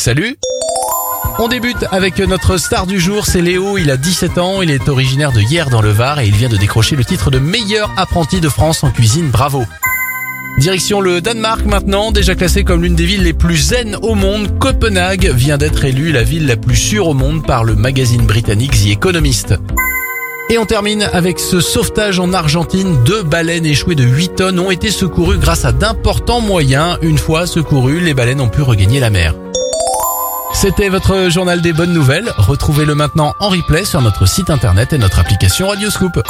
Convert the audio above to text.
Salut on débute avec notre star du jour, c'est Léo, il a 17 ans, il est originaire de Hier dans le Var et il vient de décrocher le titre de meilleur apprenti de France en cuisine, bravo Direction le Danemark maintenant, déjà classé comme l'une des villes les plus zen au monde, Copenhague vient d'être élue la ville la plus sûre au monde par le magazine britannique The Economist. Et on termine avec ce sauvetage en Argentine. Deux baleines échouées de 8 tonnes ont été secourues grâce à d'importants moyens. Une fois secourues, les baleines ont pu regagner la mer. C'était votre journal des bonnes nouvelles. Retrouvez-le maintenant en replay sur notre site internet et notre application Radioscoop.